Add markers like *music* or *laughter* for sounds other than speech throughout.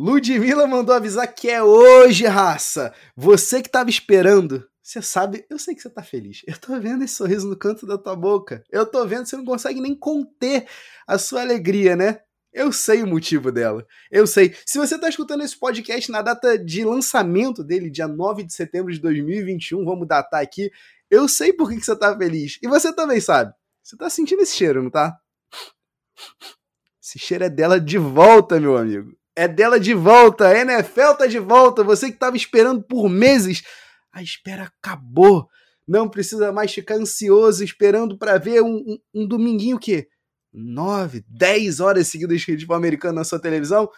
Ludmilla mandou avisar que é hoje, raça. Você que tava esperando. Você sabe, eu sei que você tá feliz. Eu tô vendo esse sorriso no canto da tua boca. Eu tô vendo, você não consegue nem conter a sua alegria, né? Eu sei o motivo dela. Eu sei. Se você está escutando esse podcast na data de lançamento dele, dia 9 de setembro de 2021, vamos datar aqui. Eu sei por que, que você está feliz. E você também sabe. Você está sentindo esse cheiro, não tá? Esse cheiro é dela de volta, meu amigo. É dela de volta. A NFL tá de volta. Você que estava esperando por meses. A espera acabou. Não precisa mais ficar ansioso esperando para ver um, um, um dominguinho que 9, 10 horas seguidas de futebol americano na sua televisão?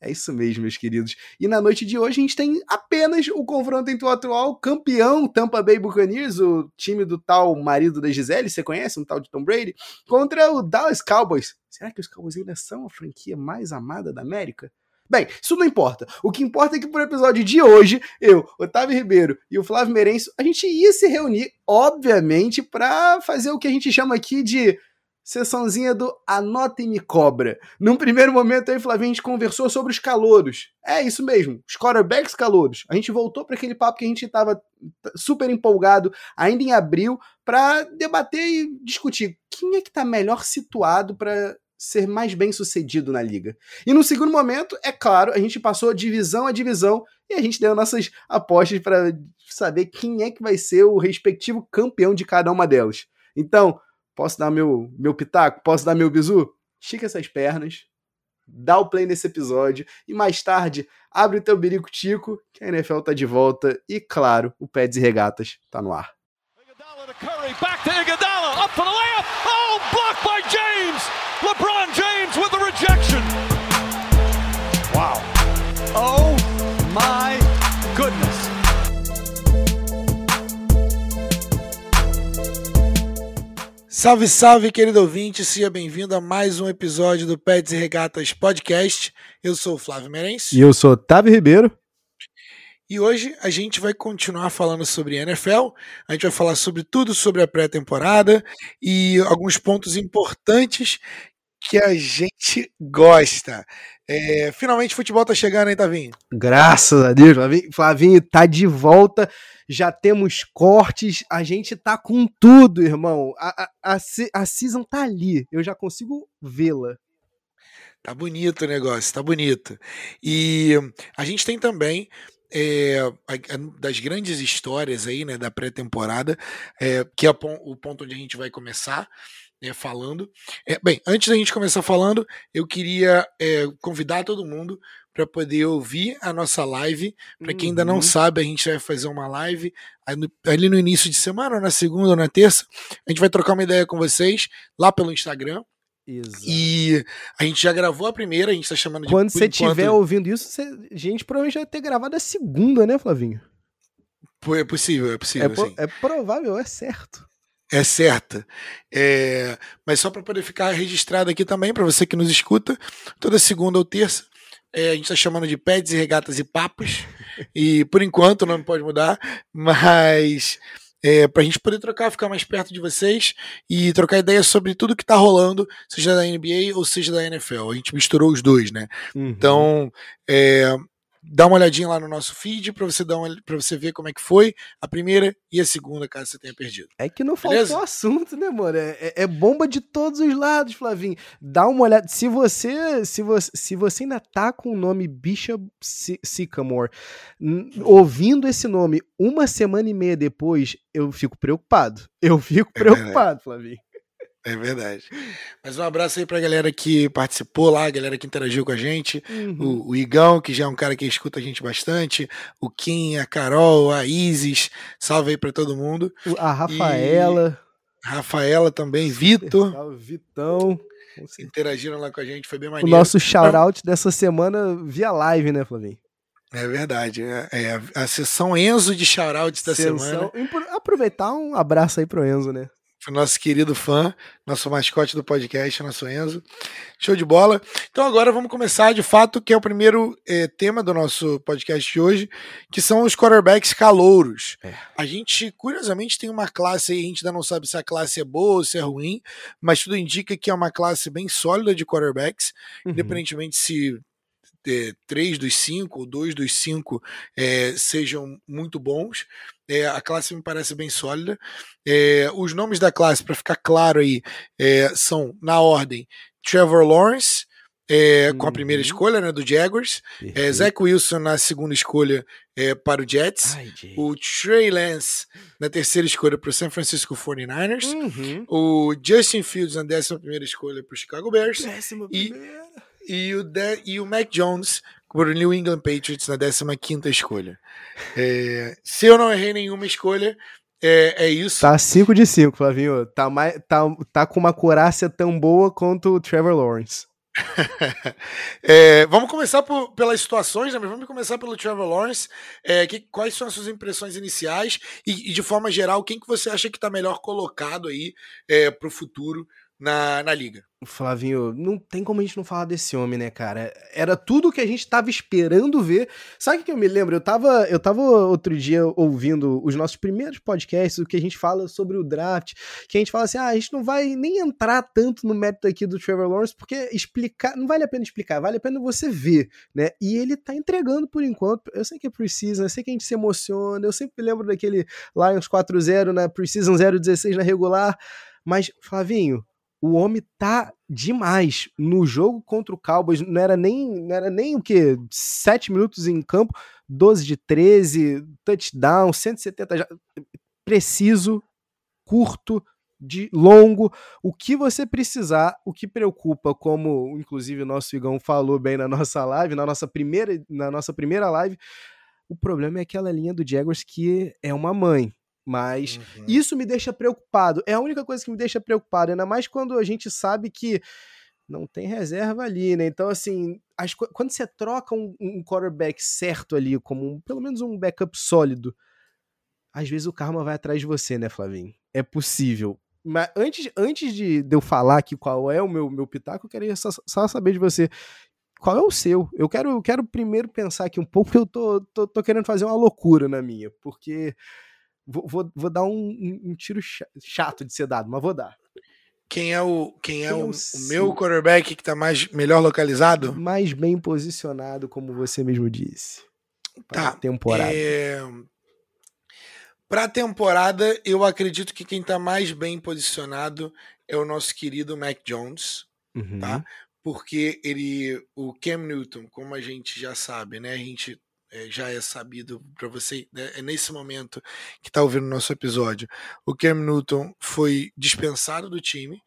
É isso mesmo, meus queridos. E na noite de hoje a gente tem apenas o confronto entre o atual campeão Tampa Bay Buccaneers, o time do tal marido da Gisele, você conhece, um tal de Tom Brady, contra o Dallas Cowboys. Será que os Cowboys ainda são a franquia mais amada da América? Bem, isso não importa. O que importa é que pro episódio de hoje, eu, Otávio Ribeiro e o Flávio Merenço, a gente ia se reunir, obviamente, para fazer o que a gente chama aqui de sessãozinha do Anota e Me Cobra. Num primeiro momento aí, Flavinho, a gente conversou sobre os calouros. É isso mesmo, os quarterbacks calouros. A gente voltou para aquele papo que a gente estava super empolgado ainda em abril para debater e discutir quem é que está melhor situado para ser mais bem sucedido na liga. E no segundo momento, é claro, a gente passou divisão a divisão e a gente deu nossas apostas para saber quem é que vai ser o respectivo campeão de cada uma delas. Então, Posso dar meu, meu pitaco? Posso dar meu bizu? Estica essas pernas, dá o play nesse episódio e mais tarde abre o teu birico tico que a NFL tá de volta e, claro, o Peds e Regatas tá no ar. LeBron Salve, salve, querido ouvinte, seja bem-vindo a mais um episódio do Pets e Regatas Podcast. Eu sou o Flávio Merencio. E eu sou Otávio Ribeiro. E hoje a gente vai continuar falando sobre NFL, a gente vai falar sobre tudo sobre a pré-temporada e alguns pontos importantes que a gente gosta. É, finalmente o futebol tá chegando, hein, Tavinho? Graças a Deus, Flavinho, Flavinho tá de volta já temos cortes, a gente tá com tudo, irmão. A, a, a, a season tá ali, eu já consigo vê-la. Tá bonito o negócio, tá bonito. E a gente tem também é, das grandes histórias aí, né, da pré-temporada, é, que é o ponto onde a gente vai começar. É, falando. É, bem, antes da gente começar falando, eu queria é, convidar todo mundo para poder ouvir a nossa live. Para quem ainda não uhum. sabe, a gente vai fazer uma live ali no início de semana, na segunda ou na terça. A gente vai trocar uma ideia com vocês lá pelo Instagram. Exato. E a gente já gravou a primeira, a gente tá chamando de. Quando você estiver enquanto... ouvindo isso, você... a gente provavelmente vai ter gravado a segunda, né, Flavinho? É possível, é possível. É, é provável, é certo. É certa. É... Mas só para poder ficar registrado aqui também, para você que nos escuta, toda segunda ou terça, é, a gente está chamando de pets e regatas e papos. e por enquanto não pode mudar, mas é, para a gente poder trocar, ficar mais perto de vocês e trocar ideias sobre tudo que está rolando, seja da NBA ou seja da NFL. A gente misturou os dois, né? Uhum. Então, é, dá uma olhadinha lá no nosso feed para você dar para você ver como é que foi a primeira e a segunda, caso você tenha perdido. É que não Beleza? faltou assunto, né, mano? É, é, é, bomba de todos os lados, Flavinho. Dá uma olhada. Se você, se você, se você ainda tá com o nome Bishop Sycamore, ouvindo esse nome uma semana e meia depois, eu fico preocupado. Eu fico é *laughs* preocupado, Flavinho. É verdade. Mas um abraço aí pra galera que participou lá, a galera que interagiu com a gente. Uhum. O, o, Igão, que já é um cara que escuta a gente bastante. O Kim, a Carol, a Isis. Salve aí pra todo mundo. A Rafaela. E Rafaela também, Vitor. Salve, Vitão. Interagiram lá com a gente, foi bem maneiro. O nosso shout-out dessa semana via live, né, Flavinho? É verdade. É, é a sessão Enzo de shoutouts da Sessão... semana. Aproveitar um abraço aí pro Enzo, né? Nosso querido fã, nosso mascote do podcast, nosso Enzo. Show de bola. Então agora vamos começar de fato, que é o primeiro eh, tema do nosso podcast de hoje, que são os quarterbacks calouros. É. A gente, curiosamente, tem uma classe aí, a gente ainda não sabe se a classe é boa ou se é ruim, mas tudo indica que é uma classe bem sólida de quarterbacks, uhum. independentemente se é, três dos cinco ou dois dos cinco é, sejam muito bons. É, a classe me parece bem sólida. É, os nomes da classe, para ficar claro aí, são na ordem Trevor Lawrence, é, com a primeira uhum. escolha né, do Jaguars. É, Zach Wilson na segunda escolha é, para o Jets. Ai, o Trey Lance na terceira escolha para o San Francisco 49ers. Uhum. O Justin Fields na décima primeira escolha para o Chicago Bears. Décima e, e, o de, e o Mac Jones o New England Patriots na décima quinta escolha. É, se eu não errei nenhuma escolha, é, é, isso. Tá 5 de 5, Flavinho. Tá, mais, tá, tá com uma curácia tão boa quanto o Trevor Lawrence. *laughs* é, vamos começar por, pelas situações, né? Mas vamos começar pelo Trevor Lawrence. É, que, quais são as suas impressões iniciais e, e, de forma geral, quem que você acha que está melhor colocado aí é, para o futuro na, na liga? Flavinho, não tem como a gente não falar desse homem, né, cara? Era tudo que a gente tava esperando ver. Sabe o que eu me lembro? Eu tava, eu tava outro dia ouvindo os nossos primeiros podcasts, o que a gente fala sobre o draft, que a gente fala assim: ah, a gente não vai nem entrar tanto no método aqui do Trevor Lawrence, porque explicar, não vale a pena explicar, vale a pena você ver, né? E ele tá entregando por enquanto. Eu sei que é Precision, eu sei que a gente se emociona, eu sempre lembro daquele Lions 4-0 na Precision 0-16 na regular, mas, Flavinho, o homem tá demais. No jogo contra o Cowboys, não era nem, não era nem o que? 7 minutos em campo, 12 de 13, touchdown, 170 já, preciso, curto, de longo, o que você precisar, o que preocupa, como inclusive o nosso Igão falou bem na nossa live, na nossa primeira, na nossa primeira live, o problema é aquela linha do Jaguars que é uma mãe. Mas uhum. isso me deixa preocupado. É a única coisa que me deixa preocupado, ainda mais quando a gente sabe que não tem reserva ali, né? Então, assim, as, quando você troca um, um quarterback certo ali, como um, pelo menos um backup sólido, às vezes o karma vai atrás de você, né, Flavinho? É possível. Mas antes, antes de, de eu falar aqui qual é o meu, meu pitaco, eu queria só, só saber de você qual é o seu? Eu quero, eu quero primeiro pensar aqui um pouco, porque *laughs* eu tô, tô, tô querendo fazer uma loucura na minha, porque Vou, vou, vou dar um, um, um, tiro chato de ser dado, mas vou dar. Quem é o, quem é, quem é o, o, meu quarterback que tá mais, melhor localizado? Mais bem posicionado, como você mesmo disse. Tá. Temporada. É... Pra temporada, eu acredito que quem tá mais bem posicionado é o nosso querido Mac Jones, uhum. tá? Porque ele, o Cam Newton, como a gente já sabe, né? A gente é, já é sabido para você, né, é nesse momento que está ouvindo o nosso episódio. O Cam Newton foi dispensado do time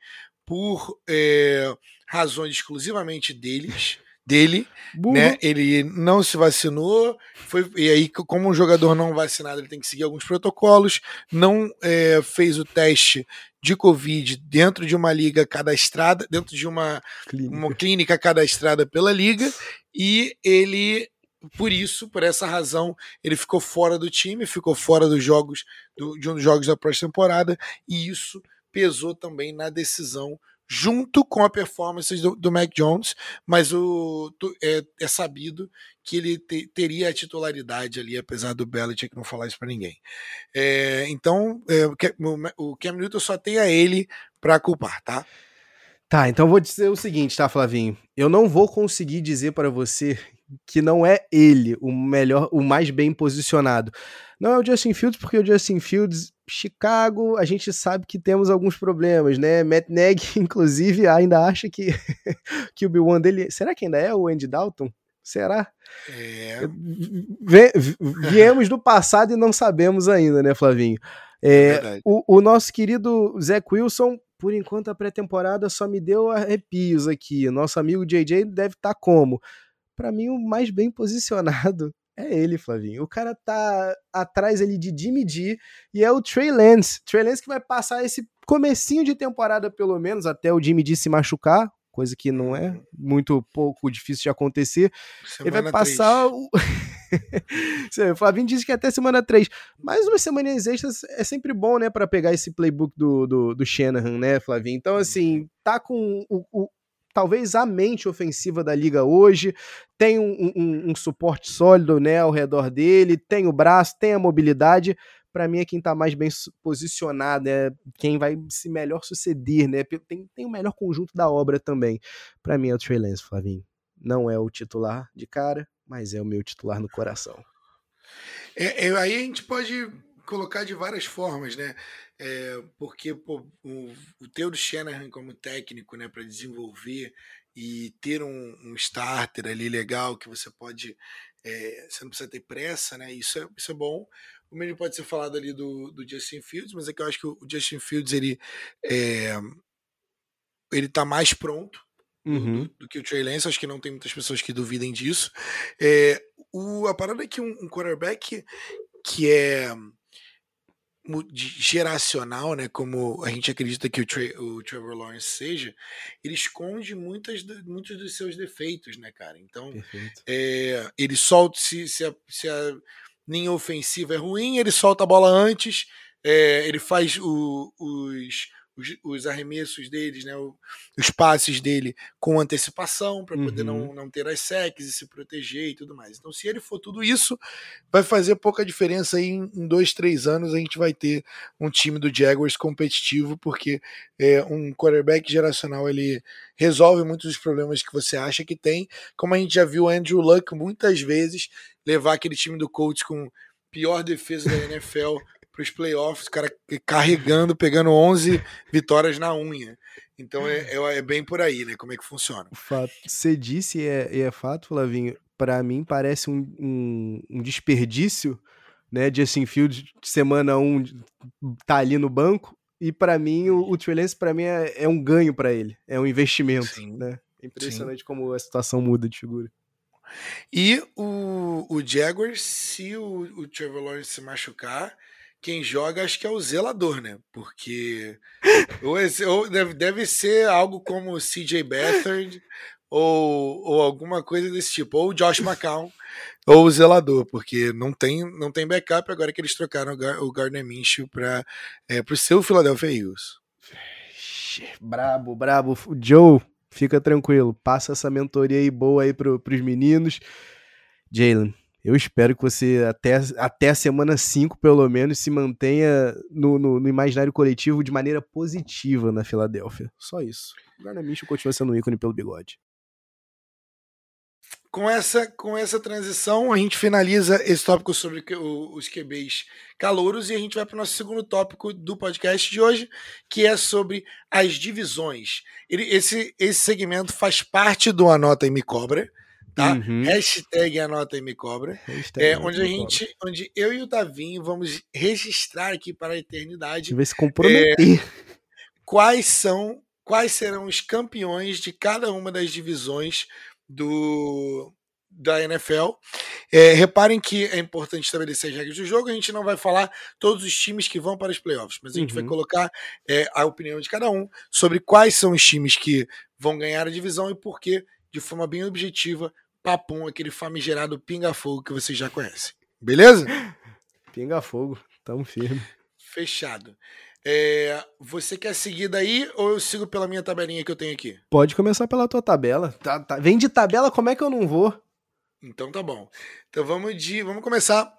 por é, razões exclusivamente deles. Dele, né? Ele não se vacinou, foi, e aí, como um jogador não vacinado, ele tem que seguir alguns protocolos, não é, fez o teste de Covid dentro de uma liga cadastrada, dentro de uma clínica. uma clínica cadastrada pela liga, e ele por isso, por essa razão, ele ficou fora do time, ficou fora dos jogos do, de um dos jogos da próxima temporada, e isso pesou também na decisão junto com a performance do, do Mac Jones, mas o, é, é sabido que ele te, teria a titularidade ali, apesar do Belichick não falar isso para ninguém. É, então, é, o Cam Newton só tem a ele para culpar, tá? Tá, então vou dizer o seguinte, tá, Flavinho? Eu não vou conseguir dizer para você que não é ele o melhor, o mais bem posicionado. Não é o Justin Fields, porque o Justin Fields, Chicago, a gente sabe que temos alguns problemas, né? Matt Neg, *laughs* inclusive, ainda acha que, *laughs* que o B1 dele. Será que ainda é o Andy Dalton? Será? É. Viemos do passado e não sabemos ainda, né, Flavinho? É, é o, o, nosso querido Zach Wilson, por enquanto a pré-temporada só me deu arrepios aqui. Nosso amigo JJ deve estar tá como? Para mim o mais bem posicionado *laughs* é ele, Flavinho. O cara tá atrás ali de Jimmy G e é o Trey Lance. Trey Lance que vai passar esse comecinho de temporada pelo menos até o Jimmy G se machucar, coisa que não é muito pouco difícil de acontecer. Semana ele vai passar 3. *laughs* o Flavinho disse que até semana 3. Mas umas semanas extras é sempre bom, né, para pegar esse playbook do, do, do Shanahan, né, Flavinho? Então, assim, tá com o, o talvez a mente ofensiva da liga hoje, tem um, um, um, suporte sólido né, ao redor dele, tem o braço, tem a mobilidade. Para mim é quem está mais bem posicionado, é quem vai se melhor suceder, né? Tem, tem o melhor conjunto da obra também. Para mim é o Trey Lance, Flavinho. Não é o titular de cara, mas é o meu titular no coração. É, é, aí a gente pode colocar de várias formas, né? É, porque pô, o, o Teodoro Shanahan como técnico, né, para desenvolver e ter um, um, starter ali legal que você pode, é, você não precisa ter pressa, né? Isso é, isso é bom. O mesmo pode ser falado ali do, do Justin Fields, mas é que eu acho que o Justin Fields ele é, ele tá mais pronto uhum. do, do, que o Trey Lance. Acho que não tem muitas pessoas que duvidem disso. É, o, a parada é que um, um quarterback que é geracional, né, como a gente acredita que o, Tra o Trevor Lawrence seja, ele esconde muitas, muitos dos seus defeitos, né, cara? Então, é, ele solta, se, se, a, se a linha ofensiva é ruim, ele solta a bola antes, é, ele faz o, os os, os arremessos deles, né, os passes dele com antecipação para poder uhum. não, não ter as secs e se proteger e tudo mais. Então, se ele for tudo isso, vai fazer pouca diferença aí em, em dois, três anos a gente vai ter um time do Jaguars competitivo, porque é, um quarterback geracional ele resolve muitos dos problemas que você acha que tem, como a gente já viu o Andrew Luck muitas vezes levar aquele time do Colts com pior defesa da NFL para os playoffs, o cara carregando, pegando 11 vitórias na unha. Então é, é, é, bem por aí, né? Como é que funciona. Fato. Você disse, e é, é fato, Flavinho, para mim parece um, um, um, desperdício, né? Justin Fields, semana 1, um, tá ali no banco, e para mim o, o Trey para mim é, é, um ganho para ele, é um investimento, Sim. né? Impressionante Sim. como a situação muda de figura. E o, o Jaguars, se o, o Trevor Lawrence se machucar, quem joga acho que é o zelador, né? Porque *laughs* ou, esse, ou deve, deve ser algo como CJ Beathard ou, ou alguma coisa desse tipo, ou Josh *laughs* McCown ou o zelador, porque não tem não tem backup agora que eles trocaram o Gardner Minshew para é, o seu Philadelphia Eagles. Brabo, brabo. Joe, fica tranquilo, passa essa mentoria aí boa aí pro, pros meninos. Jalen, eu espero que você, até, até a semana 5, pelo menos, se mantenha no, no, no, imaginário coletivo de maneira positiva na Filadélfia. Só isso. O Garner Mitchell continua sendo um ícone pelo bigode. Com essa, com essa transição, a gente finaliza esse tópico sobre os QBs calouros e a gente vai para o nosso segundo tópico do podcast de hoje, que é sobre as divisões. Ele, esse, esse segmento faz parte do Anota e Me Cobra tá? Uhum. Hashtag anota e me cobra. é, onde a gente, cobra. onde eu e o Tavinho vamos registrar aqui para a eternidade. Vai se comprometer. É, quais são, quais serão os campeões de cada uma das divisões do da NFL. É, reparem que é importante estabelecer as regras do jogo. A gente não vai falar todos os times que vão para os playoffs, mas a gente uhum. vai colocar é, a opinião de cada um sobre quais são os times que vão ganhar a divisão e por que, de forma bem objetiva, papum, aquele famigerado pinga-fogo que vocês já conhecem. Beleza? Pinga-fogo, tamo firme. Fechado. É, você quer seguir daí ou eu sigo pela minha tabelinha que eu tenho aqui? Pode começar pela tua tabela. Tá, tá. Vem de tabela, como é que eu não vou? Então tá bom. Então vamos de, vamos começar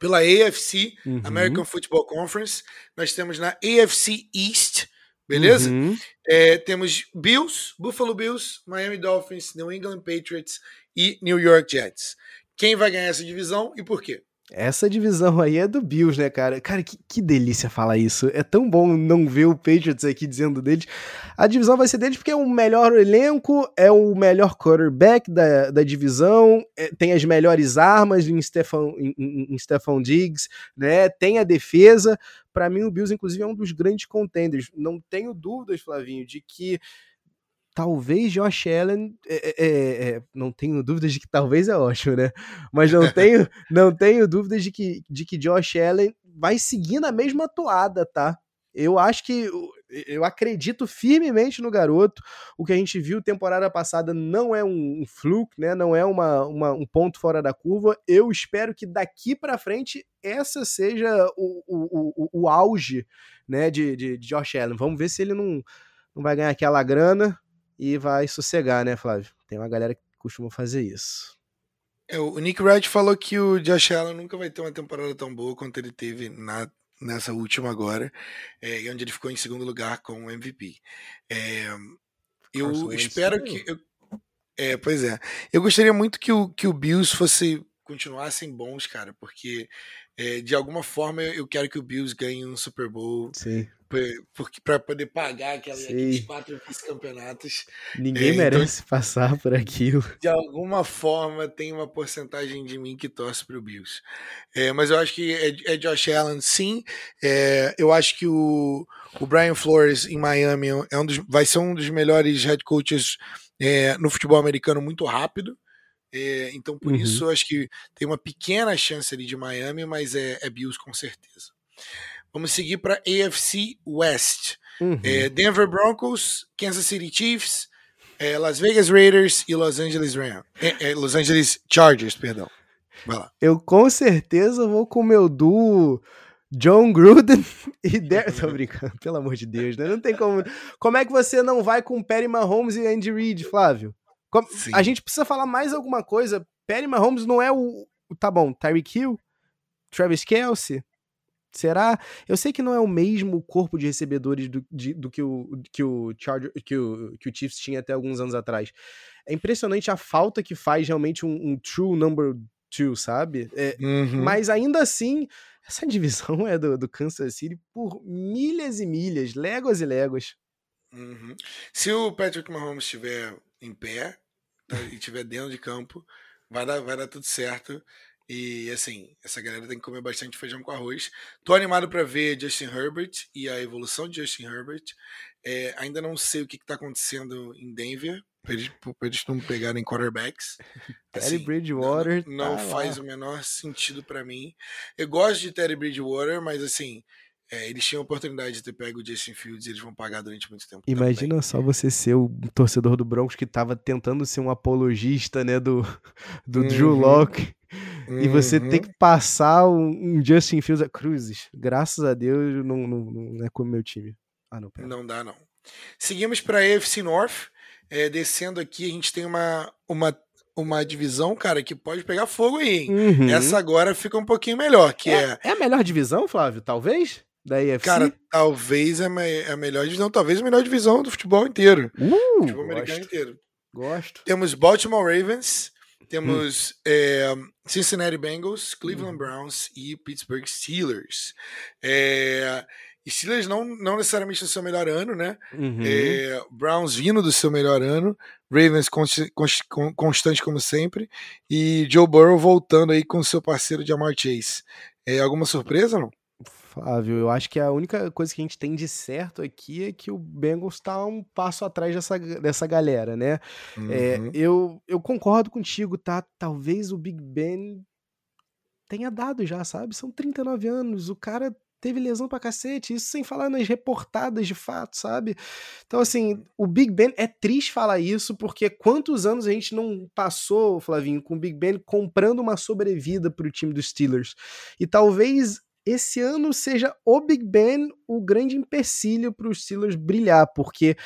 pela AFC, uhum. American Football Conference. Nós temos na AFC East, beleza? Uhum. É, temos Bills, Buffalo Bills, Miami Dolphins, New England Patriots e New York Jets. Quem vai ganhar essa divisão e por quê? Essa divisão aí é do Bills, né, cara? Cara, que, que delícia falar isso. É tão bom não ver o Patriots aqui dizendo deles. A divisão vai ser deles porque é o melhor elenco, é o melhor quarterback da, da divisão, é, tem as melhores armas em Stefan, em, em, em Stefan Diggs, né? Tem a defesa. Para mim, o Bills, inclusive, é um dos grandes contenders. Não tenho dúvidas, Flavinho, de que talvez Josh Allen, é, é, é, não tenho dúvidas de que talvez é ótimo, né? Mas não tenho, *laughs* não tenho dúvidas de que, de que Josh Allen vai seguir na mesma toada, tá? Eu acho que eu acredito firmemente no garoto. O que a gente viu temporada passada não é um, um fluke, né? Não é uma, uma, um ponto fora da curva. Eu espero que daqui para frente essa seja o, o, o, o auge, né? De, de, de Josh Allen. Vamos ver se ele não, não vai ganhar aquela grana e vai sossegar, né, Flávio? Tem uma galera que costuma fazer isso. É, o Nick Wright falou que o Josh Allen nunca vai ter uma temporada tão boa quanto ele teve na, nessa última agora, é, onde ele ficou em segundo lugar com o MVP. É, eu espero que. Eu, É, pois é. Eu gostaria muito que o, que o Bills fosse continuassem bons, cara, porque é, de alguma forma eu quero que o Bills ganhe um Super Bowl. Sim. Para poder pagar aquelas, aqueles quatro vice-campeonatos. Ninguém é, merece então, passar por aquilo. De alguma forma tem uma porcentagem de mim que torce para o Bills. É, mas eu acho que é, é Josh Allen, sim. É, eu acho que o, o Brian Flores em Miami é um dos, vai ser um dos melhores head coaches é, no futebol americano muito rápido. É, então, por uhum. isso, eu acho que tem uma pequena chance ali de Miami, mas é, é Bills com certeza. Vamos seguir para AFC West. Uhum. É, Denver Broncos, Kansas City Chiefs, é, Las Vegas Raiders e Los Angeles Rams. É, é, Los Angeles Chargers, perdão. Vai lá. Eu com certeza vou com o meu duo John Gruden *laughs* e Der... Tô brincando, pelo amor de Deus, né? Não tem como. Como é que você não vai com Perry Mahomes e Andy Reid, Flávio? A gente precisa falar mais alguma coisa. Perry Mahomes não é o. Tá bom, Tyreek Hill, Travis Kelsey. Será? Eu sei que não é o mesmo corpo de recebedores do, de, do que, o, que, o Charger, que, o, que o Chiefs tinha até alguns anos atrás. É impressionante a falta que faz realmente um, um true number two, sabe? É, uhum. Mas ainda assim, essa *laughs* divisão é do, do Kansas City por milhas e milhas, léguas e léguas. Uhum. Se o Patrick Mahomes estiver em pé e estiver dentro de campo, vai dar, vai dar tudo certo. E assim, essa galera tem que comer bastante feijão com arroz. Tô animado para ver Justin Herbert e a evolução de Justin Herbert. É, ainda não sei o que, está acontecendo em Denver, eles, eles não pegarem quarterbacks. *laughs* Terry assim, Bridgewater. Não, não tá faz lá. o menor sentido para mim. Eu gosto de Terry Bridgewater, mas assim. É, eles tinham a oportunidade de ter pego o Justin Fields e eles vão pagar durante muito tempo. Imagina também. só você ser o torcedor do Broncos que tava tentando ser um apologista, né, do, do uhum. Drew Locke. Uhum. E você tem que passar um, um Justin Fields a cruzes. Graças a Deus não, não, não é como meu time. Ah, não, pera. Não dá, não. Seguimos para a AFC North. É, descendo aqui, a gente tem uma, uma, uma divisão, cara, que pode pegar fogo aí? Uhum. Essa agora fica um pouquinho melhor, que é... É, é a melhor divisão, Flávio? Talvez? Da AFC? Cara, talvez é a melhor divisão, talvez a melhor divisão do futebol inteiro. Uh, futebol americano inteiro. Gosto. Temos Baltimore Ravens, temos hum. é, Cincinnati Bengals, Cleveland hum. Browns e Pittsburgh Steelers. É, Steelers não, não necessariamente no seu melhor ano, né? Uhum. É, Browns vindo do seu melhor ano, Ravens const, const, constante como sempre, e Joe Burrow voltando aí com seu parceiro Jamar Chase. É, alguma surpresa, não? Flávio, eu acho que a única coisa que a gente tem de certo aqui é que o Bengals está um passo atrás dessa, dessa galera, né? É, uhum. É, eu, eu concordo contigo, tá? Talvez o Big Ben tenha dado já, sabe? São 39 anos, o cara teve lesão pra cacete, isso sem falar nas reportadas de fato, sabe? Então, assim, o Big Ben é triste falar isso, porque quantos anos a gente não passou, Flavinho, com o Big Ben comprando uma sobrevida pro time dos Steelers? E talvez esse ano seja o Big Ben o grande empecilho para os Steelers brilhar, porque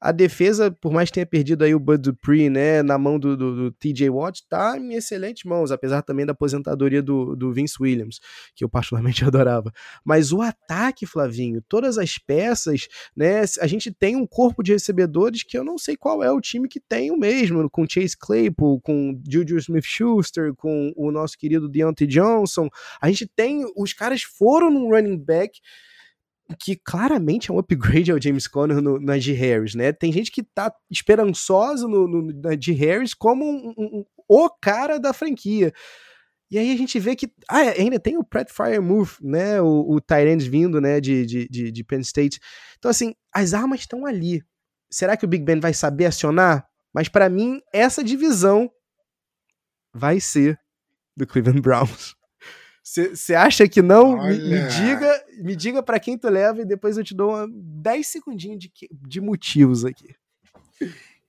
a defesa, por mais que tenha perdido aí o Bud Dupree, né, na mão do, do, do TJ Watt, tá em excelentes mãos, apesar também da aposentadoria do, do Vince Williams, que eu particularmente *laughs* adorava. Mas o ataque, Flavinho, todas as peças, né, a gente tem um corpo de recebedores que eu não sei qual é o time que tem o mesmo, com Chase Claypool, com Juju Smith-Schuster, com o nosso querido Deontay Johnson. A gente tem, os caras foram num running back que claramente é um upgrade ao James Conner no, na G. Harris, né? Tem gente que tá esperançosa no, no, na G. Harris como um, um, o cara da franquia. E aí a gente vê que ah, ainda tem o Pratt Fire Move, né? O, o Tyrande vindo, né, de, de, de, de Penn State. Então, assim, as armas estão ali. Será que o Big Ben vai saber acionar? Mas para mim, essa divisão vai ser do Cleveland Browns. Você acha que não? Me, me, diga, me diga para quem tu leva e depois eu te dou uma, 10 segundinhos de, de motivos aqui.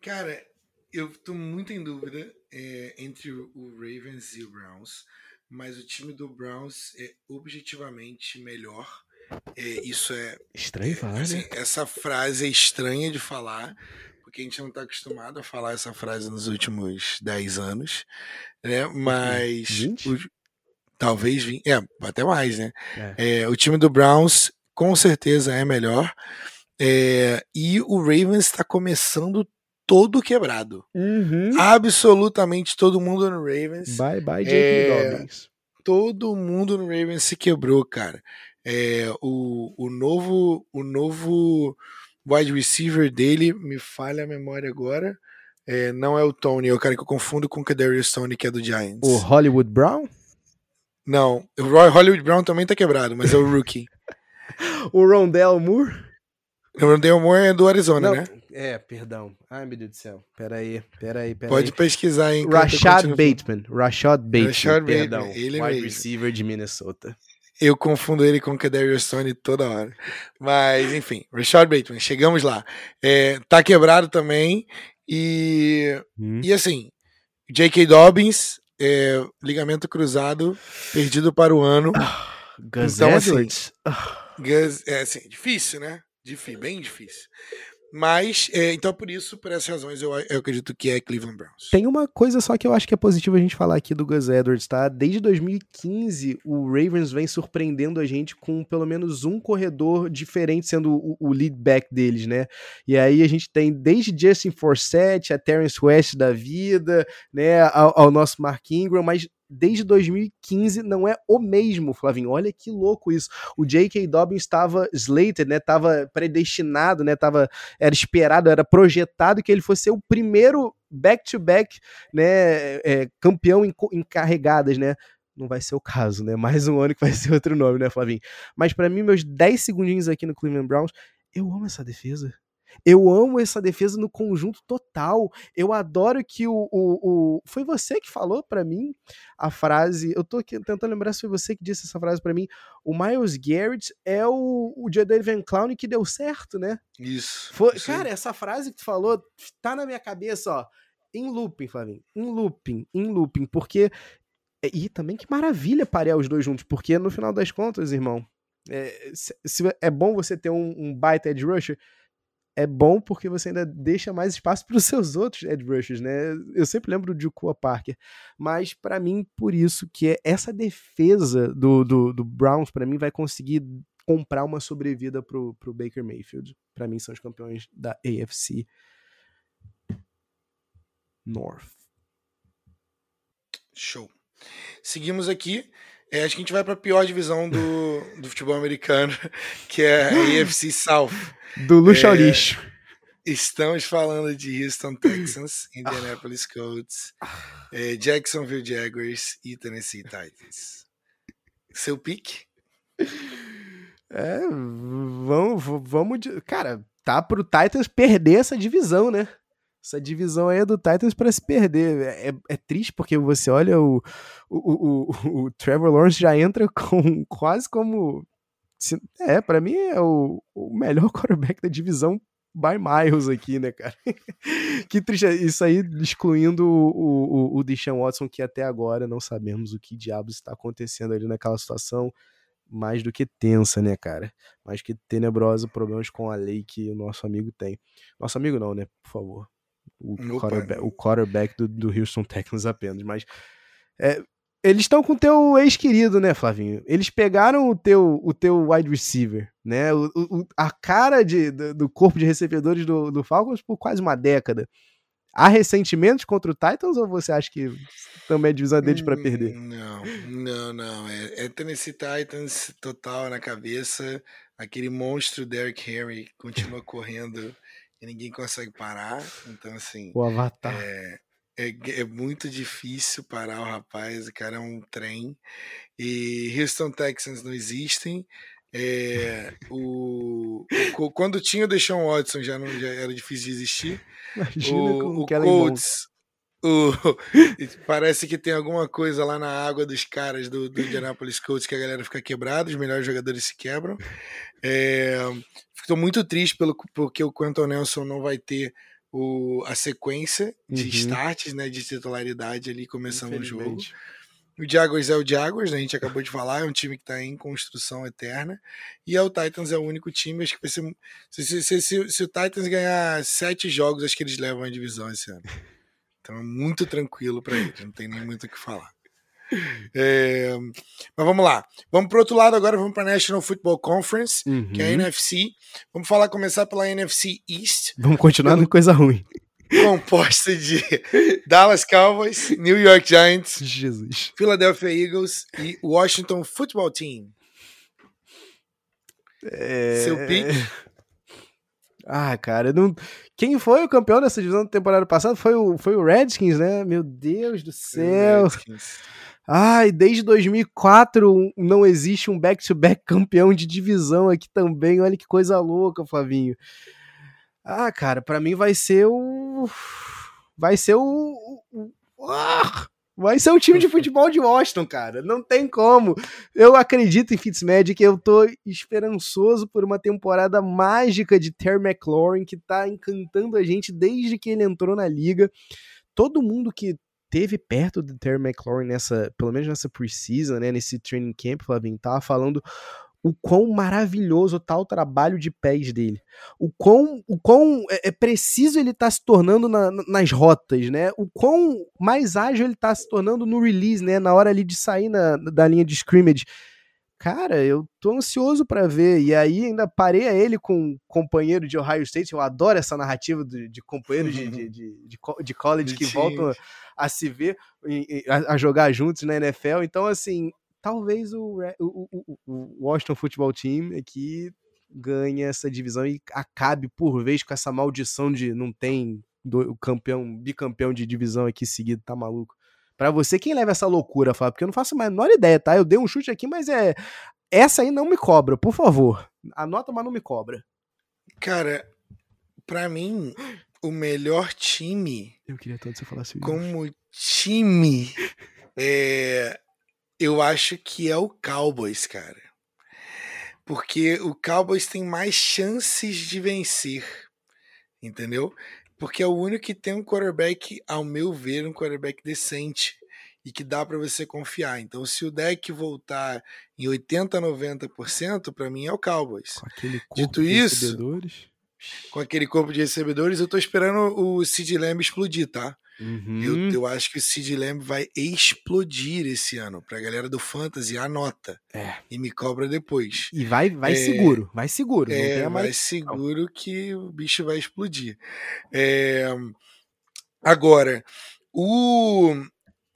Cara, eu tô muito em dúvida é, entre o Ravens e o Browns, mas o time do Browns é objetivamente melhor. É, isso é. Estranho falar, é, assim, né? Essa frase é estranha de falar, porque a gente não está acostumado a falar essa frase nos últimos 10 anos, né? Mas. 20? O, Talvez vim. É, até mais, né? É. É, o time do Browns com certeza é melhor. É, e o Ravens está começando todo quebrado. Uhum. Absolutamente todo mundo no Ravens. Bye bye, J.K. É, Dobbins. Todo mundo no Ravens se quebrou, cara. É, o, o novo o novo wide receiver dele, me falha a memória agora, é, não é o Tony, é o cara que eu confundo com o Kadarius Tony, que é do Giants. O Hollywood Brown? Não, o Roy Hollywood Brown também tá quebrado, mas é o rookie. *laughs* O Rondell Moore? o Rondell Moore é do Arizona, Não, né? É, perdão. Ai, meu Deus do céu. Peraí, peraí, peraí. Pode pesquisar, hein? Rashad Bateman. Rashad Bateman. Rashad Bateman, perdão. ele wide mesmo. receiver de Minnesota. Eu confundo ele com o Kadarius Tony toda hora. Mas, enfim, Rashad Bateman, chegamos lá. É, tá quebrado também. E, Hum. e assim, J.K. Dobbins, é, ligamento cruzado, perdido para o ano. Gus Então, assim, Edwards. Gus, é assim, difícil, né? Difícil, bem difícil. Mas, é, então por isso, por essas razões, eu, eu acredito que é Cleveland Browns. Tem uma coisa só que eu acho que é positivo a gente falar aqui do Gus Edwards, tá? Desde 2015, o Ravens vem surpreendendo a gente com pelo menos um corredor diferente sendo o, o lead back deles, né? E aí a gente tem desde Justin Forsett, a Terrence West da vida, né, ao, ao nosso Mark Ingram, mas desde 2015 não é o mesmo, Flavinho. Olha que louco isso. O J.K. Dobbins estava slated, né? Tava predestinado, né? Tava era esperado, era projetado que ele fosse ser o primeiro back-to-back, né, é, campeão em, em carregadas, né? Não vai ser o caso, né? Mais um ano que vai *laughs* ser outro nome, né, Flavinho? Mas pra mim, meus 10 segundinhos aqui no Cleveland Browns, eu amo essa defesa. Eu amo essa defesa no conjunto total. Eu adoro que o. o, o... Foi você que falou pra mim a frase. Eu tô aqui tentando lembrar se foi você que disse essa frase pra mim. O Miles Garrett é o, o Jadavion Clown que deu certo, né? Isso. Foi, cara, essa frase que tu falou tá na minha cabeça, ó. Em looping, Flavinho. Em looping, em looping. Porque. E também que maravilha parear os dois juntos, porque no final das contas, irmão, é, se- se é bom você ter um, um baita edge rusher, é bom porque você ainda deixa mais espaço para os seus outros edge rushers, né? Eu sempre lembro de Kua Parker, mas pra mim, por isso que é essa defesa do, do, do Browns, pra mim, vai conseguir comprar uma sobrevida pro, pro Baker Mayfield. Pra mim, são os campeões da AFC North. Show. Seguimos aqui. É, acho que a gente vai para a pior divisão do, do futebol americano, *laughs* que é a AFC South. Do luxo ao É. lixo. Estamos falando de Houston Texans, *laughs* Indianapolis Colts, é, Jacksonville Jaguars e Tennessee Titans. Seu pique? É, vamos, vamos. Cara, tá pro Titans perder essa divisão, né? Essa divisão aí é do Titans pra se perder. É, é triste porque você olha o, o, o, o, Trevor Lawrence já entra *laughs* com quase como. É, pra mim é o, o melhor *laughs* quarterback da divisão by miles aqui, né, cara? *laughs* que triste. Isso aí excluindo o, o, o Deshaun Watson, que até agora não sabemos o que diabos está acontecendo ali naquela situação mais do que tensa, né, cara? Mais que tenebrosa, problemas com a lei que o nosso amigo tem. Nosso amigo não, né? Por favor. O quarterback, o quarterback do, do Houston Texans apenas. Mas é, eles estão com o teu ex-querido, né, Flavinho? Eles pegaram o teu, o teu wide receiver, né? O, o- a cara de, do, do corpo de recebedores do, do Falcons por quase uma década. Há ressentimentos contra o Titans ou você acha que também é divisão deles pra perder? Hum, Não, não, não. É, é Tennessee Titans total na cabeça. Aquele monstro Derrick Henry continua correndo e ninguém consegue parar. Então, assim, O Avatar. é, é, é muito difícil parar o rapaz. O cara é um trem. E Houston Texans não existem. É, o, o- quando tinha o Deshaun Watson já, não, já era difícil de existir Imagina com o, o. Colts, *laughs* o, parece que tem alguma coisa lá na água dos caras do, do Indianapolis Colts que a galera fica quebrada, os melhores jogadores se quebram. É, Estou muito triste pelo, porque o Quentin Nelson não vai ter o, a sequência de Uhum. starts, né, de titularidade ali começando o jogo. O Jaguars é o Jaguars, né? A gente acabou de falar, é um time que está em construção eterna. E é o Titans é o único time, acho que se, se, se, se o Titans ganhar sete jogos, acho que eles levam a divisão esse ano. *laughs* Então é muito tranquilo para eles, não tem nem muito o que falar. É, mas vamos lá. Vamos para outro lado agora, vamos para a National Football Conference, que é a Uhum. NFC. Vamos falar, começar pela NFC East. Vamos continuar no coisa ruim. composta de Dallas Cowboys, New York Giants, Jesus. Philadelphia Eagles e Washington Football Team. É... Seu pique? Ah, cara, não... quem foi o campeão dessa divisão da temporada passada foi o, foi o Redskins, né? Meu Deus do céu. Ai, desde 2004 não existe um back-to-back -back *laughs* campeão de divisão aqui também. Olha que coisa louca, Flavinho. Ah, cara, para mim vai ser o. Vai ser o. o... Ah! Vai ser o time de *laughs* futebol de Washington, cara. Não tem como. Eu acredito em Fitzmagic. Eu tô esperançoso por uma temporada mágica de Terry McLaurin, que tá encantando a gente desde que ele entrou na liga. Todo mundo que teve perto do Terry McLaurin nessa, pelo menos nessa preseason, né, nesse training camp, Flavinho, tava falando o quão maravilhoso tá o trabalho de pés dele. O quão, o quão é, é preciso ele tá se tornando na, nas rotas, né? O quão mais ágil ele tá se tornando no release, né? Na hora ali de sair na, da linha de scrimmage. Cara, eu tô ansioso para ver. E aí ainda parei a ele com um companheiro de Ohio State. Eu adoro essa narrativa de, de companheiro de, de, de, de, college *laughs* que voltam a se ver, a, a jogar juntos na NFL. Então, assim, talvez o, o, o, o Washington Football Team aqui ganhe essa divisão e acabe por vez com essa maldição de não tem do, campeão, bicampeão de divisão aqui seguido, tá maluco? Para você, quem leva essa loucura, Fábio? Porque eu não faço a menor ideia, tá? Eu dei um chute aqui, mas é. Essa aí não me cobra, por favor. Anota, mas não me cobra. Cara, para mim, o melhor time. Eu queria tanto que você falasse isso. Como time. É, eu acho que é o Cowboys, cara. Porque o Cowboys tem mais chances de vencer. Entendeu? Porque é o único que tem um quarterback, ao meu ver, um quarterback decente e que dá para você confiar. Então, se o deck voltar em 80, 90%, para mim é o Cowboys. Com aquele corpo Dito de isso, recebedores. com aquele corpo de recebedores, eu tô esperando o Sid Lamb explodir, tá? Uhum. Eu, eu, acho que o Sid Lamb vai explodir esse ano. Pra galera do Fantasy, anota. É. E me cobra depois. E vai, vai é, seguro, vai seguro. É, vai seguro que o bicho vai explodir. É, agora, o,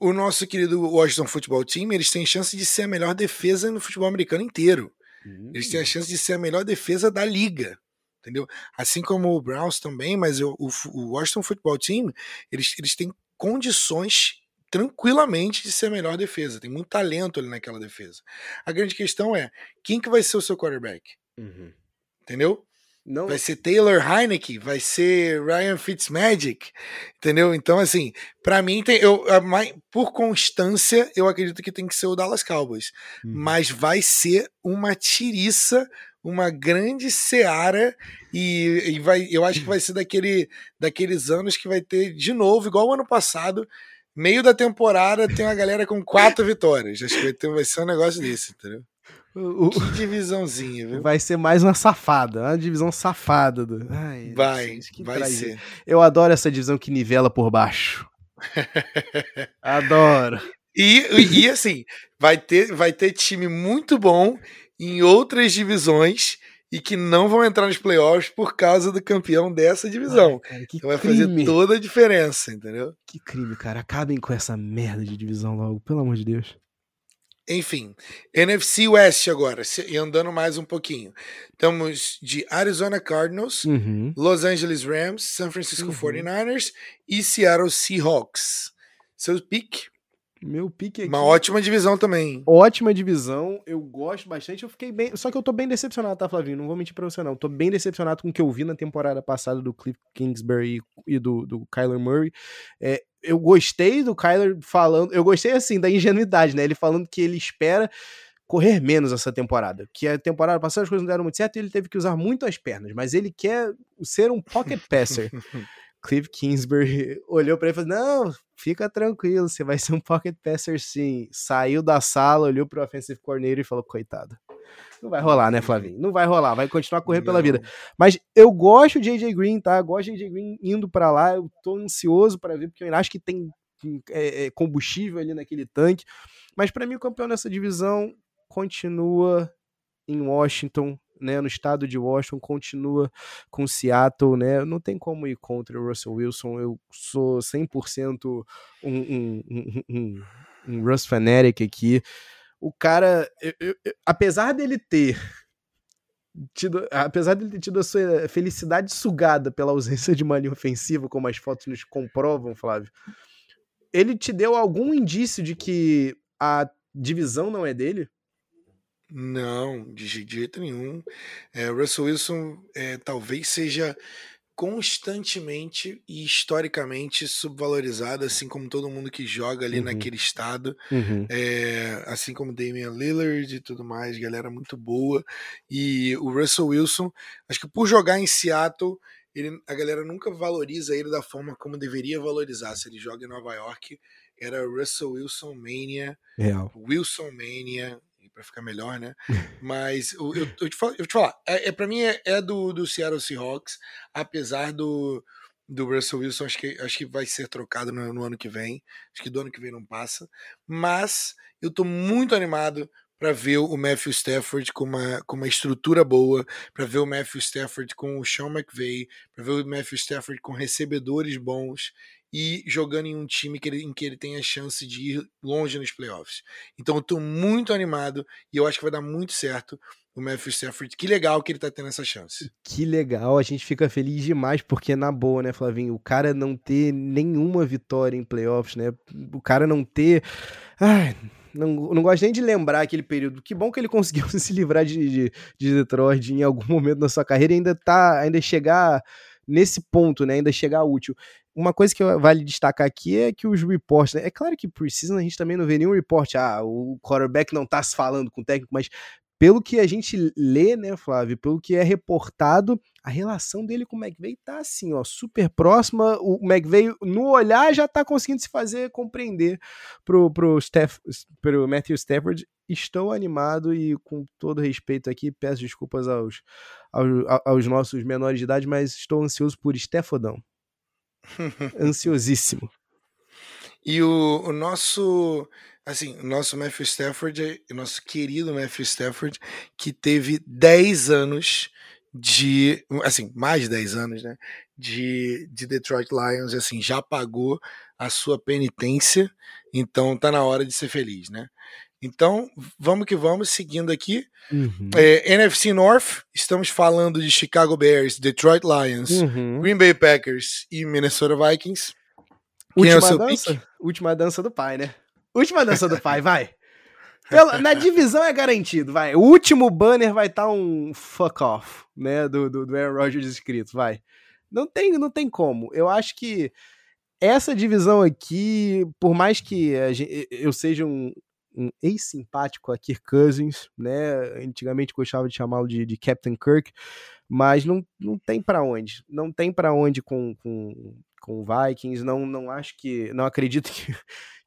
o nosso querido Washington Football Team, eles têm chance de ser a melhor defesa no futebol americano inteiro. Uhum. Eles têm a hum. chance de ser a melhor defesa da liga entendeu? Assim como o Browns também, mas o, o Washington Football Team, eles, eles têm condições tranquilamente de ser a melhor defesa. Tem muito talento ali naquela defesa. A grande questão é, quem que vai ser o seu quarterback? Uhum. Entendeu? Não. Vai ser Taylor Heineke, vai ser Ryan Fitzmagic, entendeu? Então, assim, para mim, tem, eu, por constância, eu acredito que tem que ser o Dallas Cowboys. Uhum. Mas vai ser uma tiriça uma grande seara e, e, vai, eu acho que vai ser daquele, daqueles anos que vai ter de novo, igual o ano passado, meio da temporada tem uma galera com quatro vitórias. Acho que vai, ter, vai ser um negócio desse, entendeu? O, que divisãozinha, viu? Vai ser mais uma safada, uma divisão safada. Do... Ai, vai, vai ser. Eu adoro essa divisão que nivela por baixo. *laughs* adoro. E, e assim, vai ter, vai ter time muito bom em outras divisões e que não vão entrar nos playoffs por causa do campeão dessa divisão. Ai, cara, então vai fazer toda a diferença, entendeu? Que crime, cara. Acabem com essa merda de divisão logo, pelo amor de Deus. Enfim, NFC West agora, e andando mais um pouquinho. Estamos de Arizona Cardinals, uhum. Los Angeles Rams, San Francisco uhum. 49ers e Seattle Seahawks. Seu pick? Meu pique aqui. Uma ótima divisão também. Ótima divisão. Eu gosto bastante. Eu fiquei bem. Só que eu tô bem decepcionado, tá, Flavinho? Não vou mentir pra você, não. Tô bem decepcionado com o que eu vi na temporada passada do Cliff Kingsbury e do, do Kyler Murray. É, eu gostei do Kyler falando. Eu gostei, assim, da ingenuidade, né? Ele falando que ele espera correr menos essa temporada. Que a temporada passada as coisas não deram muito certo e ele teve que usar muito as pernas. Mas ele quer ser um pocket passer. *laughs* Cliff Kingsbury *laughs* olhou para ele e falou: Não, fica tranquilo, você vai ser um pocket passer sim. Saiu da sala, olhou pro offensive coordinator e falou: Coitado. Não vai rolar, né, Flavinho? Não vai rolar, vai continuar a correr pela vida. Mas eu gosto de AJ Green, tá? Eu gosto de AJ Green indo para lá. Eu tô ansioso para ver, porque eu acho que tem é, é, combustível ali naquele tanque. Mas para mim, o campeão dessa divisão continua em Washington né, no estado de Washington, continua com Seattle, né? Não tem como ir contra o Russell Wilson. Eu sou 100% um, um, um, um, um Russ fanatic aqui. O cara, eu, eu, eu, apesar dele ter tido, apesar de ele ter tido a sua felicidade sugada pela ausência de uma linha ofensiva, como as fotos nos comprovam, Flávio, ele te deu algum indício de que a divisão não é dele? Não, de jeito nenhum. É, Russell Wilson é, talvez seja constantemente e historicamente subvalorizado, assim como todo mundo que joga ali uhum. naquele estado, uhum. é, assim como Damian Lillard e tudo mais, galera muito boa. E o Russell Wilson, acho que por jogar em Seattle, ele, a galera nunca valoriza ele da forma como deveria valorizar. Se ele joga em Nova York, era Russell Wilson Mania, Real. Wilson Mania, para ficar melhor, né? *laughs* Mas eu, eu, eu, te, falo, eu te falar, é, é para mim é, é, do, do Seattle Seahawks, apesar do, do Russell Wilson, acho que, acho que vai ser trocado no, no, ano que vem. Acho que do ano que vem não passa. Mas eu tô muito animado para ver o Matthew Stafford com uma, com uma estrutura boa, para ver o Matthew Stafford com o Sean McVay, para ver o Matthew Stafford com recebedores bons e jogando em um time que ele, em que ele tem a chance de ir longe nos playoffs. Então eu tô muito animado e eu acho que vai dar muito certo o Matthew Stafford. Que legal que ele tá tendo essa chance. Que legal, a gente fica feliz demais, porque na boa, né, Flavinho? O cara não ter nenhuma vitória em playoffs, né? O cara não ter. Ai, não, não gosto nem de lembrar aquele período. Que bom que ele conseguiu *laughs* se livrar de, de, de Detroit em algum momento da sua carreira e ainda tá. ainda chegar nesse ponto, né? Ainda chegar útil uma coisa que vale destacar aqui é que os reports, né? é claro que precisa a gente também não vê nenhum report, ah, o quarterback não tá se falando com o técnico, mas pelo que a gente lê, né, Flávio, pelo que é reportado, a relação dele com o McVeigh tá assim, ó, super próxima. O McVeigh, no olhar, já tá conseguindo se fazer compreender pro, pro, Steph, pro Matthew Stafford. Estou animado e, com todo respeito aqui, peço desculpas aos, aos, aos nossos menores de idade, mas estou ansioso por Steffodão. *laughs* Ansiosíssimo. E o, o nosso, assim, o nosso Matthew Stafford, o nosso querido Matthew Stafford, que teve 10 anos de, assim, mais de 10 anos, né, de, de Detroit Lions, assim, já pagou a sua penitência, então tá na hora de ser feliz, né? Então, vamos que vamos, seguindo aqui. Uhum. É, NFC North, estamos falando de Chicago Bears, Detroit Lions, uhum. Green Bay Packers e Minnesota Vikings. Quem Última é dança? Pick? Última dança do pai, né? Última dança do pai, vai. Pela, na divisão é garantido, vai. O último banner vai estar tá um fuck off, né? Do, do, do Aaron Rodgers escrito, vai. Não tem, não tem como. Eu acho que essa divisão aqui, por mais que gente, eu seja um, um ex-simpático a Kirk Cousins, né? Antigamente gostava de chamá-lo de, de, Captain Kirk, mas não, não tem para onde. Não tem para onde com, com, com o Vikings. Não, não acho que. Não acredito *laughs* que,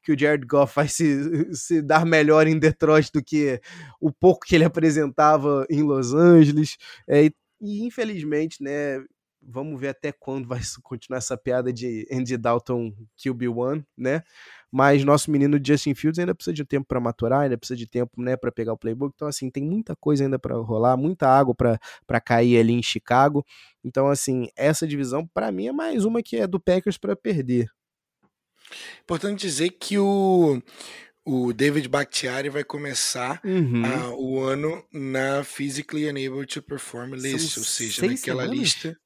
que o Jared Goff vai se, se dar melhor em Detroit do que o pouco que ele apresentava em Los Angeles. É, e, e infelizmente, né? Vamos ver até quando vai continuar essa piada de Andy Dalton QB1, né? Mas nosso menino Justin Fields ainda precisa de tempo para maturar, ainda precisa de tempo, né, para pegar o playbook. Então assim, tem muita coisa ainda para rolar, muita água para cair ali em Chicago. Então assim, essa divisão para mim é mais uma que é do Packers para perder. Importante dizer que o o David Bakhtiari vai começar uhum. uh, o ano na Physically Unable to Perform list, são ou seja, naquela semanas? lista.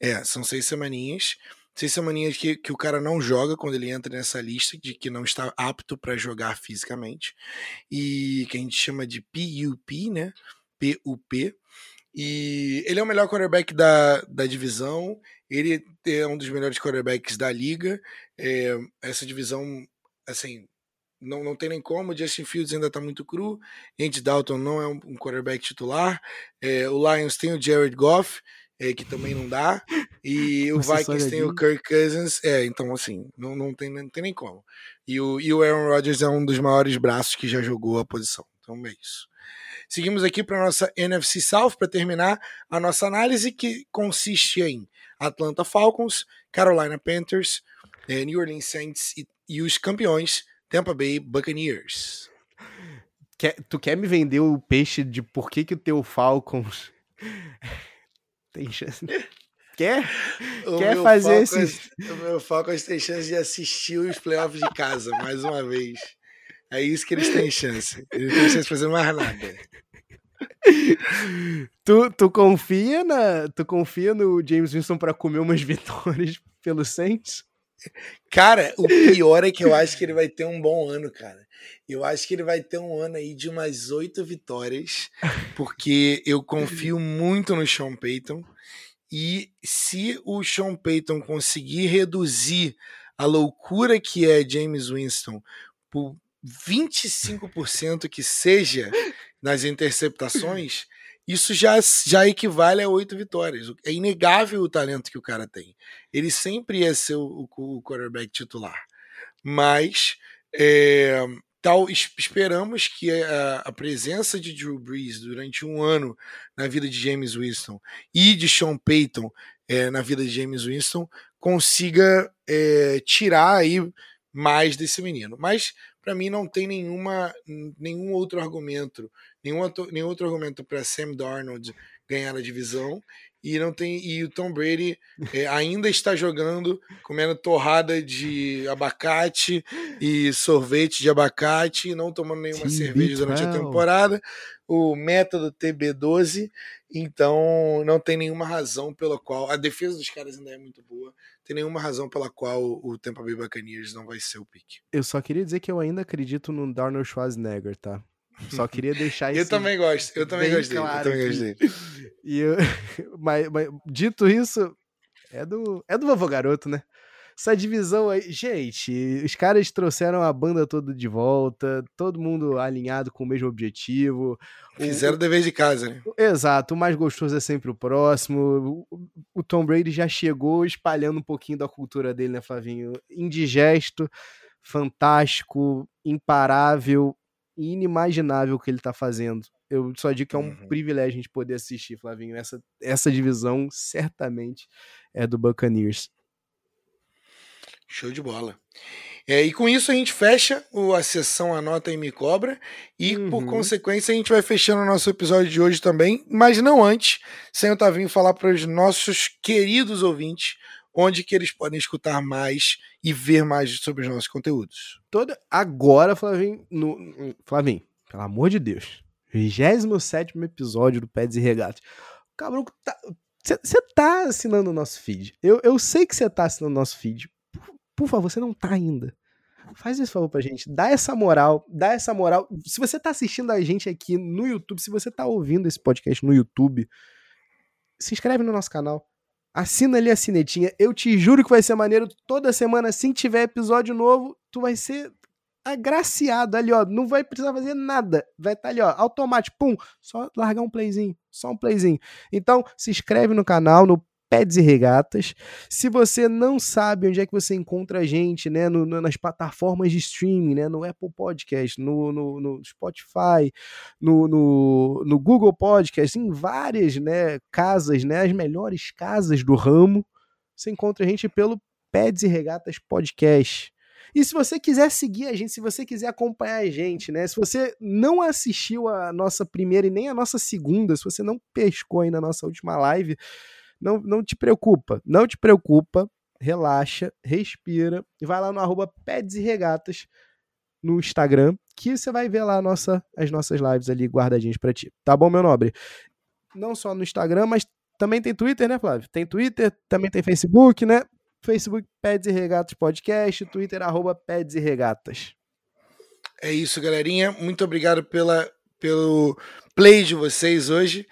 É, são seis semaninhas seis semaninhas que, que o cara não joga quando ele entra nessa lista de que não está apto para jogar fisicamente e que a gente chama de PUP, né? PUP. E ele é o melhor quarterback da, da divisão, ele é um dos melhores quarterbacks da liga. É, essa divisão, assim, não, não tem nem como. Justin Fields ainda está muito cru. Andy Dalton não é um, um quarterback titular. É, o Lions tem o Jared Goff, é, que também não dá. E *laughs* o Vikings tem o Kirk Cousins. É, então assim, não, não, tem, não tem nem como. E o, e o Aaron Rodgers é um dos maiores braços que já jogou a posição. Então é isso. Seguimos aqui para a nossa NFC South para terminar a nossa análise, que consiste em Atlanta Falcons, Carolina Panthers, é, New Orleans Saints e, e os campeões Tampa Bay Buccaneers. Quer, tu quer me vender o peixe de por que, que o teu Falcons *laughs* Tem chance. *laughs* Quer? O Quer fazer Falcons- O meu Falcons tem chance de assistir os playoffs de casa, mais uma vez. É isso que eles têm chance. Eles têm chance de fazer mais nada. *laughs* Tu, tu confia na, tu confia no James Winston pra comer umas *laughs* vitórias pelo Saints? Cara, o pior é que eu acho que ele vai ter um bom ano, cara. Eu acho que ele vai ter um ano aí de umas oito vitórias, porque eu confio muito no Sean Payton. E se o Sean Payton conseguir reduzir a loucura que é James Winston por 25% que seja nas interceptações, isso já, já equivale a oito vitórias. É inegável o talento que o cara tem. Ele sempre ia ser o, o, o quarterback titular. Mas é, tal, es- esperamos que a, a presença de Drew Brees durante um ano na vida de James Winston e de Sean Payton é, na vida de James Winston consiga é, tirar aí mais desse menino. Mas para mim não tem nenhuma, nenhum outro argumento, nenhum outro, nenhum outro argumento para Sam Darnold ganhar a divisão. E não tem e o Tom Brady é, ainda está jogando, comendo torrada de abacate e sorvete de abacate, e não tomando nenhuma cerveja durante a TB12. temporada. O método TB12, então não tem nenhuma razão pela qual a defesa dos caras ainda é muito boa. Tem nenhuma razão pela qual o Tampa Bay Buccaneers não vai ser o pique. Eu só queria dizer que eu ainda acredito no Darnold Schwarzenegger, tá? Só queria deixar Eu isso também gosto, eu também gosto dele, eu claro também que- dele. E eu- *laughs* mas, mas, dito isso, é do, é do vovô garoto, né? Essa divisão aí. Gente, os caras trouxeram a banda toda de volta, todo mundo alinhado com o mesmo objetivo. Fizeram o dever de casa, né? Exato, o mais gostoso é sempre o próximo. O Tom Brady já chegou espalhando um pouquinho da cultura dele, né, Flavinho? Indigesto, fantástico, imparável, inimaginável o que ele tá fazendo. Eu só digo que é um Uhum. privilégio a gente poder assistir, Flavinho. Essa, essa divisão certamente é do Buccaneers. Show de bola. É, e com isso a gente fecha o, a sessão Anota e Me Cobra. E por Uhum. consequência a gente vai fechando o nosso episódio de hoje também. Mas não antes, sem o Tavinho falar para os nossos queridos ouvintes onde que eles podem escutar mais e ver mais sobre os nossos conteúdos. Toda... Agora, Flavinho, no... Flavinho, pelo amor de Deus. 27 episódio do Pés e Regatas. O cabrão tá. Você tá assinando o nosso feed. Eu, eu sei que você tá assinando o nosso feed. Por, por favor, você não tá ainda. Faz esse favor pra gente. Dá essa moral. Dá essa moral. Se você tá assistindo a gente aqui no YouTube, se você tá ouvindo esse podcast no YouTube, se inscreve no nosso canal. Assina ali a sinetinha. Eu te juro que vai ser maneiro. Toda semana, assim que tiver episódio novo, tu vai ser agraciado ali, ó. Não vai precisar fazer nada. Vai estar ali, ó, automático. Pum, só largar um playzinho. Só um playzinho. Então, se inscreve no canal, no Peds e Regatas. Se você não sabe onde é que você encontra a gente, né, no, no- nas plataformas de streaming, né, no Apple Podcast, no, no, Spotify, no Google Podcast, em várias, né, casas, né, as melhores casas do ramo, você encontra a gente pelo Peds e Regatas Podcast. E se você quiser seguir a gente, se você quiser acompanhar a gente, né? Se você não assistiu a nossa primeira e nem a nossa segunda, se você não pescou aí na nossa última live, não, não te preocupa, não te preocupa, relaxa, respira e vai lá no arroba Peds e Regatas no Instagram, que você vai ver lá nossa, as nossas lives ali guardadinhas pra ti. Tá bom, meu nobre? Não só no Instagram, mas também tem Twitter, né, Flávio? Tem Twitter, também tem Facebook, né? Facebook Peds e Regatas Podcast, Twitter arroba Peds e Regatas. É isso, galerinha. Muito obrigado pela, pelo play de vocês hoje.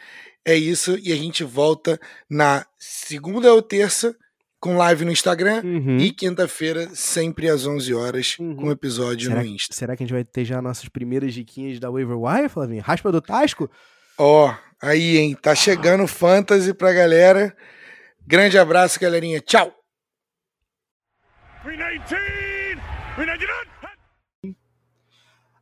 É isso. E a gente volta na segunda ou terça com live no Instagram. Uhum. E quinta-feira, sempre às 11 horas, Uhum. com episódio Será, no Insta. será que a gente vai ter já nossas primeiras diquinhas da Waiver Wire, Flavinho? Raspa do Tasco? Ó, aí, hein? Tá chegando fantasy pra galera. Grande abraço, galerinha. Tchau! 319! 399!